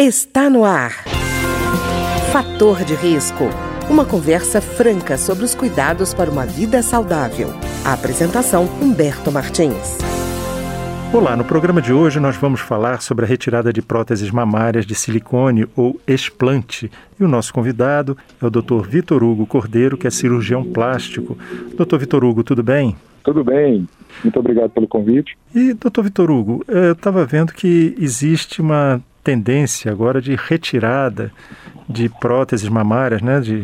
Está no ar. Fator de risco. Uma conversa franca sobre os cuidados para uma vida saudável. A apresentação Humberto Martins. Olá, no programa de hoje nós vamos falar sobre a retirada de próteses mamárias de silicone ou explante. E o nosso convidado é o Dr. Vitor Hugo Cordeiro, que é cirurgião plástico. Dr. Vitor Hugo, tudo bem? Tudo bem. Muito obrigado pelo convite. E, doutor Vitor Hugo, eu estava vendo que existe uma tendência agora de retirada de próteses mamárias, né, de,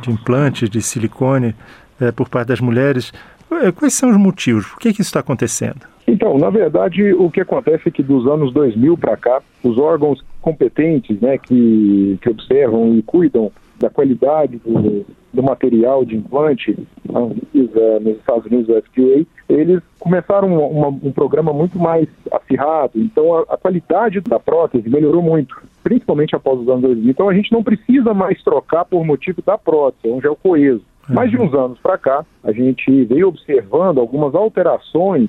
de implantes de silicone é, por parte das mulheres. Eh, quais são os motivos? Por que, que isso está acontecendo? Então, na verdade, o que acontece é que dos anos 2000 para cá, os órgãos competentes, né, que, que observam e cuidam da qualidade do, do material de implante, a Anvisa, nos Estados Unidos, o FDA, eles começaram uma, um programa muito mais acirrado, então a, a, qualidade da prótese melhorou muito, principalmente após os anos 2000. Então a gente não precisa mais trocar por motivo da prótese, é um gel coeso. Uhum. Mais de uns anos para cá, a gente veio observando algumas alterações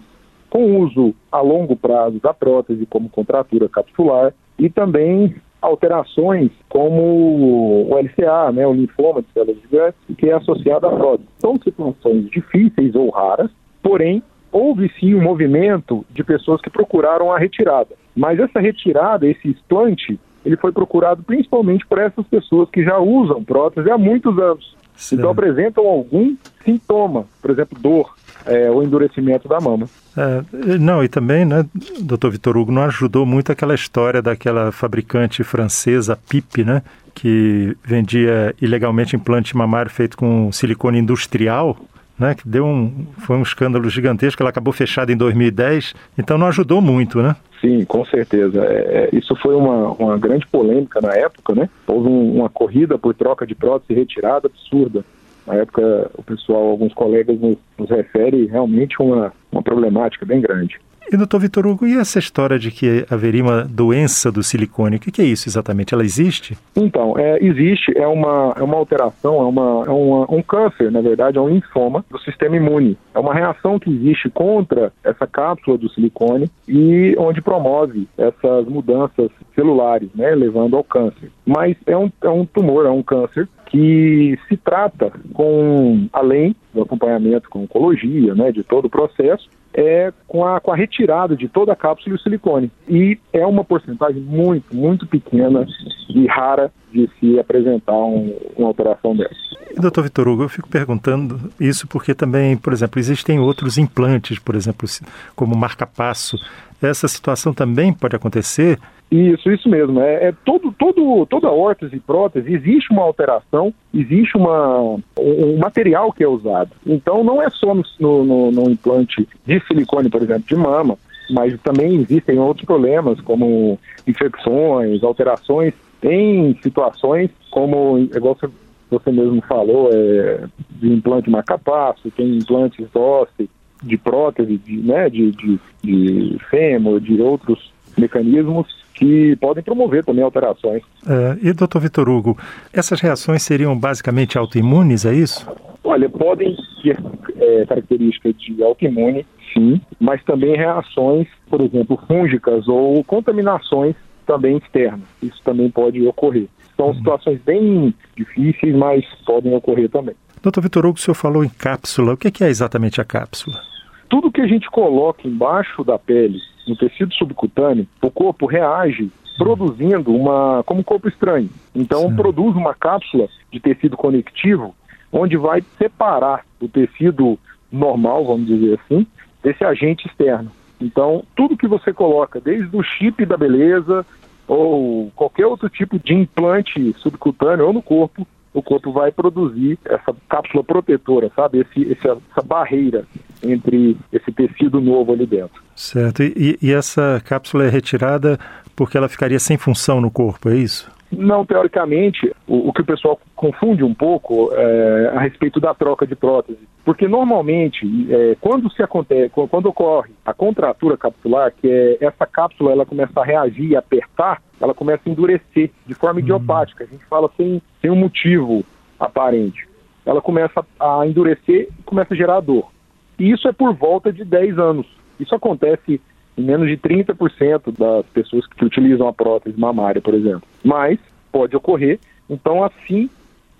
com uso a longo prazo da prótese, como contratura capsular, e também alterações como o LCA, né, o linfoma de células gigantes, que é associado à prótese. São situações difíceis ou raras, porém, houve sim um movimento de pessoas que procuraram a retirada. Mas essa retirada, esse explante, ele foi procurado principalmente por essas pessoas que já usam prótese há muitos anos. Sim. Então apresentam algum sintoma, por exemplo, dor, é, o endurecimento da mama. É, não, e também, né, doutor Vitor Hugo, não ajudou muito aquela história daquela fabricante francesa, PIP, né, que vendia ilegalmente implante mamário feito com silicone industrial, né, que deu um, foi um escândalo gigantesco, ela acabou fechada em 2010, então não ajudou muito, né? Sim, com certeza. É, é, isso foi uma, uma grande polêmica na época, né? Houve um, uma corrida por troca de prótese retirada absurda. Na época, o pessoal, alguns colegas nos, nos refere realmente uma, uma problemática bem grande. E, doutor Vitor Hugo, e essa história de que haveria uma doença do silicone? O que, é isso exatamente? Ela existe? Então, é, existe, é uma, é uma alteração, é, uma, é uma, um câncer, na verdade, é um linfoma do sistema imune. É uma reação que existe contra essa cápsula do silicone e onde promove essas mudanças celulares, né, levando ao câncer. Mas é um, é um tumor, é um câncer que se trata com, além do acompanhamento com oncologia, né, de todo o processo, é com a, com a retirada de toda a cápsula e o silicone. E é uma porcentagem muito, muito pequena e rara de se apresentar um, uma alteração dessa. Doutor Vitor Hugo, eu fico perguntando isso porque também, por exemplo, existem outros implantes, por exemplo, como marca-passo. Essa situação também pode acontecer isso, isso mesmo. É, é, todo, todo, toda órtese e prótese existe uma alteração, existe uma, um material que é usado. Então não é só no, no, no implante de silicone, por exemplo, de mama, mas também existem outros problemas, como infecções, alterações em situações como, igual você, você mesmo falou, é, de implante marcapasso, tem implantes ósseos, de prótese, de, né, de, de, de fêmur, de outros mecanismos que podem promover também alterações. É, e, doutor Vitor Hugo, essas reações seriam basicamente autoimunes, é isso? Olha, podem ser é, características de autoimune, sim, mas também reações, por exemplo, fúngicas ou contaminações também externas. Isso também pode ocorrer. São uhum. situações bem difíceis, mas podem ocorrer também. Doutor Vitor Hugo, o senhor falou em cápsula. O que é exatamente a cápsula? Tudo que a gente coloca embaixo da pele no tecido subcutâneo, o corpo reage produzindo uma como corpo estranho. Então Sim. produz uma cápsula de tecido conectivo onde vai separar o tecido normal, vamos dizer assim, desse agente externo. Então, tudo que você coloca, desde o chip da beleza ou qualquer outro tipo de implante subcutâneo ou no corpo, o corpo vai produzir essa cápsula protetora, sabe? Esse, essa, essa barreira entre esse tecido novo ali dentro. Certo. E, e essa cápsula é retirada porque ela ficaria sem função no corpo, é isso? Não, teoricamente, o, o, que o pessoal confunde um pouco é, a respeito da troca de prótese. Porque normalmente, é, quando se acontece, quando ocorre a contratura capsular, que é essa cápsula ela começa a reagir e apertar, ela começa a endurecer de forma uhum. idiopática. A gente fala sem, sem um motivo aparente. Ela começa a endurecer e começa a gerar dor. E isso é por volta de 10 anos. Isso acontece em menos de 30% das pessoas que utilizam a prótese mamária, por exemplo. Mas pode ocorrer, então assim,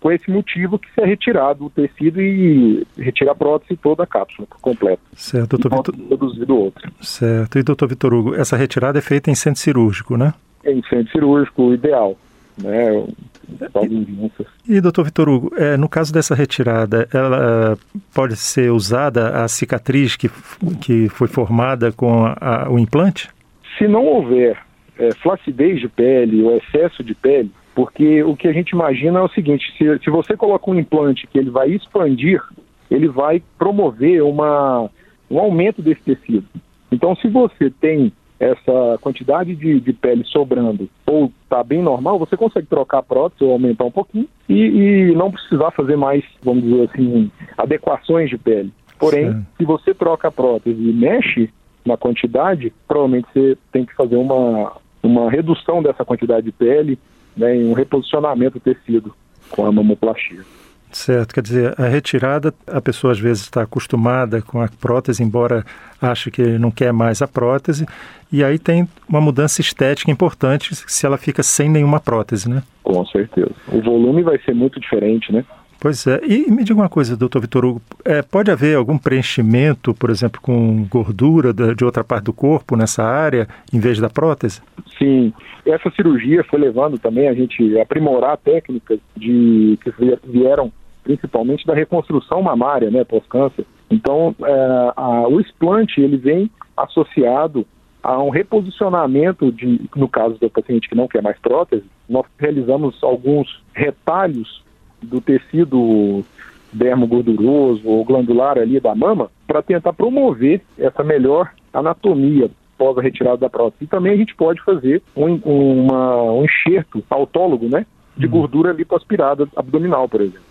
com esse motivo que se é retirado o tecido e retira a prótese toda a cápsula completa. Certo, doutor Vitor. Produzido outra. Certo. E doutor Vitor Hugo, essa retirada é feita em centro cirúrgico, né? Em centro cirúrgico, ideal. Né? E, doutor Vitor Hugo, é, no caso dessa retirada, ela pode ser usada a cicatriz que, que foi formada com a, a, o implante? Se não houver é, flacidez de pele ou excesso de pele, porque o que a gente imagina é o seguinte: se, se você coloca um implante que ele vai expandir, ele vai promover uma, um aumento desse tecido. Então, se você tem essa quantidade de, de pele sobrando ou está bem normal, você consegue trocar a prótese ou aumentar um pouquinho e, e, não precisar fazer mais, vamos dizer assim, adequações de pele. Porém, Sim. se você troca a prótese e mexe na quantidade, provavelmente você tem que fazer uma, uma redução dessa quantidade de pele né, e um reposicionamento do tecido com a mamoplastia. Certo, quer dizer, a retirada, a pessoa às vezes está acostumada com a prótese, embora ache que não quer mais a prótese, e aí tem uma mudança estética importante se ela fica sem nenhuma prótese, né? Com certeza. O volume vai ser muito diferente, né? Pois é. E me diga uma coisa, doutor Vitor Hugo, é, pode haver algum preenchimento, por exemplo, com gordura de outra parte do corpo nessa área, em vez da prótese? Sim. Essa cirurgia foi levando também a gente aprimorar técnicas de que vieram principalmente da reconstrução mamária, né, pós-câncer. Então, é, a, o explante, ele vem associado a um reposicionamento de, no caso do paciente que não quer mais prótese, nós realizamos alguns retalhos do tecido dermo gorduroso ou glandular ali da mama para tentar promover essa melhor anatomia pós a retirada da prótese. E também a gente pode fazer um, uma, um enxerto autólogo, né, de uhum. gordura lipoaspirada abdominal, por exemplo.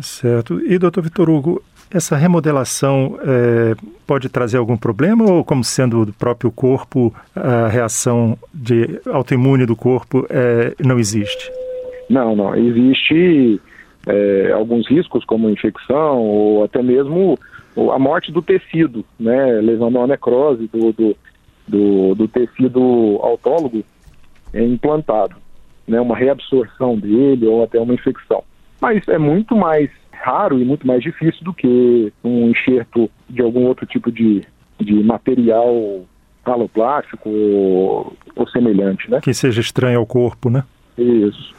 Certo. E, doutor Vitor Hugo, essa remodelação é, pode trazer algum problema ou, como sendo do próprio corpo, a reação de autoimune do corpo é, não existe? Não, não. Existe é, alguns riscos, como infecção ou até mesmo a morte do tecido, né, levando a uma necrose do, do, do, do tecido autólogo implantado, né, uma reabsorção dele ou até uma infecção mas é muito mais raro e muito mais difícil do que um enxerto de algum outro tipo de, de material haloplástico ou, ou semelhante, né? Que seja estranho ao corpo, né? Isso.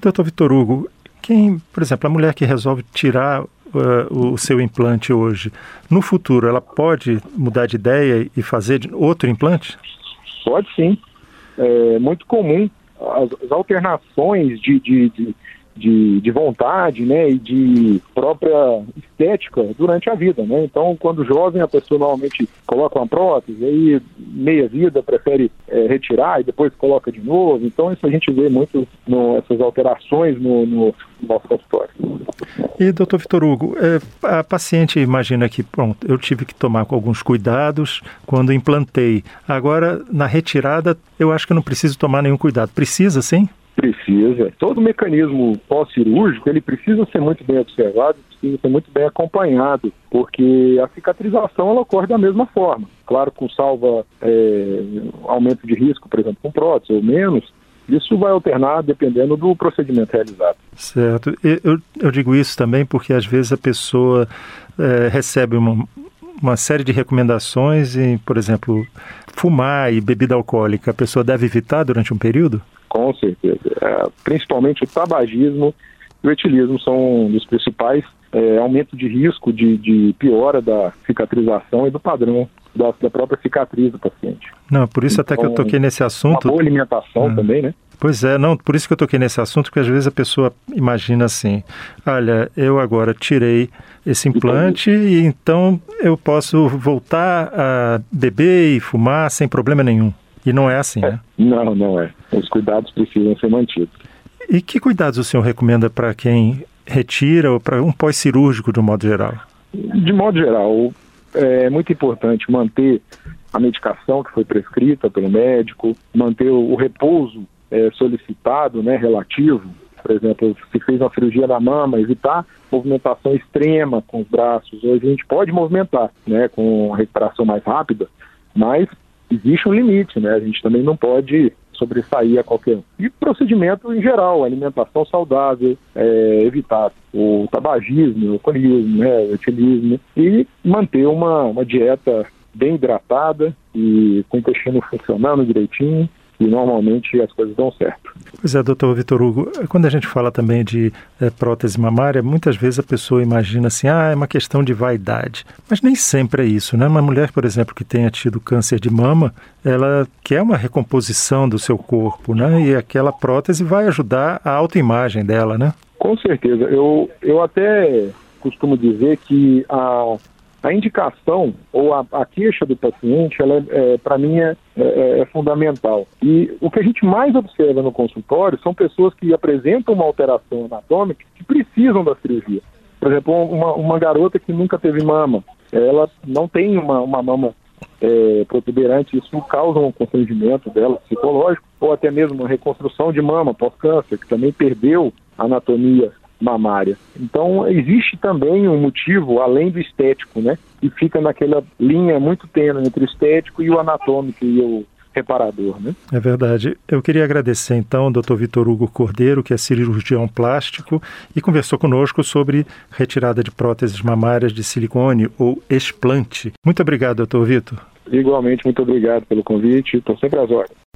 Doutor Vitor Hugo, quem, por exemplo, a mulher que resolve tirar uh, o seu implante hoje, no futuro ela pode mudar de ideia e fazer outro implante? Pode sim. É muito comum as, as alternações de, de, de de, de vontade, né, e de própria estética durante a vida, né? Então, quando jovem, a pessoa normalmente coloca uma prótese, aí meia vida prefere é, retirar e depois coloca de novo. Então, isso a gente vê muito no, essas alterações no, no nosso consultório. E, doutor Vitor Hugo, é, a paciente imagina que, pronto, eu tive que tomar alguns cuidados quando implantei. Agora, na retirada, eu acho que não preciso tomar nenhum cuidado. Precisa, sim? Precisa. Todo mecanismo pós-cirúrgico, ele precisa ser muito bem observado, precisa ser muito bem acompanhado, porque a cicatrização ela ocorre da mesma forma. Claro, com salva é, aumento de risco, por exemplo, com prótese ou menos, isso vai alternar dependendo do procedimento realizado. Certo. Eu, eu digo isso também porque às vezes a pessoa é, recebe uma, uma série de recomendações em, por exemplo, fumar e bebida alcoólica. A pessoa deve evitar durante um período? Com certeza. É, principalmente o tabagismo e o etilismo são um dos principais é, aumentos de risco de, de, piora da cicatrização e do padrão da, da, própria cicatriz do paciente. Não, por isso então, até que eu então, toquei nesse assunto. Uma boa alimentação ah. também, né? Pois é, não, por isso que eu toquei nesse assunto, porque às vezes a pessoa imagina assim, olha, eu agora tirei esse implante e então eu posso voltar a beber e fumar sem problema nenhum. E não é assim, é, né? Não, não é. Os cuidados precisam ser mantidos. E que cuidados o senhor recomenda para quem retira ou para um pós-cirúrgico de um modo geral? De modo geral, é muito importante manter a medicação que foi prescrita pelo médico, manter o, repouso é, solicitado, né, relativo. Por exemplo, se fez uma cirurgia na mama, evitar movimentação extrema com os braços. Hoje a gente pode movimentar, né, com recuperação mais rápida, mas existe um limite, né? A gente também não pode sobressair a qualquer um. E procedimento em geral, alimentação saudável, é, evitar o tabagismo, o alcoolismo, né, o etilismo e manter uma, uma dieta bem hidratada e com o intestino funcionando direitinho e normalmente as coisas dão certo. Pois é, doutor Vitor Hugo, quando a gente fala também de é, prótese mamária, muitas vezes a pessoa imagina assim, ah, é uma questão de vaidade. Mas nem sempre é isso, né? Uma mulher, por exemplo, que tenha tido câncer de mama, ela quer uma recomposição do seu corpo, né? E aquela prótese vai ajudar a autoimagem dela, né? Com certeza. Eu, eu até costumo dizer que a a indicação ou a, a queixa do paciente, ela é, é para mim é, é, é, fundamental. E o que a gente mais observa no consultório são pessoas que apresentam uma alteração anatômica que precisam da cirurgia. Por exemplo, uma, uma garota que nunca teve mama, ela não tem uma, uma mama é, protuberante, isso causa um constrangimento dela psicológico, ou até mesmo uma reconstrução de mama pós-câncer, que também perdeu a anatomia mamária. Então, existe também um motivo além do estético, né? E fica naquela linha muito tênue entre o estético e o anatômico e o reparador, né? É verdade. Eu queria agradecer então ao Dr. Vitor Hugo Cordeiro, que é cirurgião plástico e conversou conosco sobre retirada de próteses mamárias de silicone ou explante. Muito obrigado, doutor Vitor. Igualmente, muito obrigado pelo convite. Estou sempre às ordens.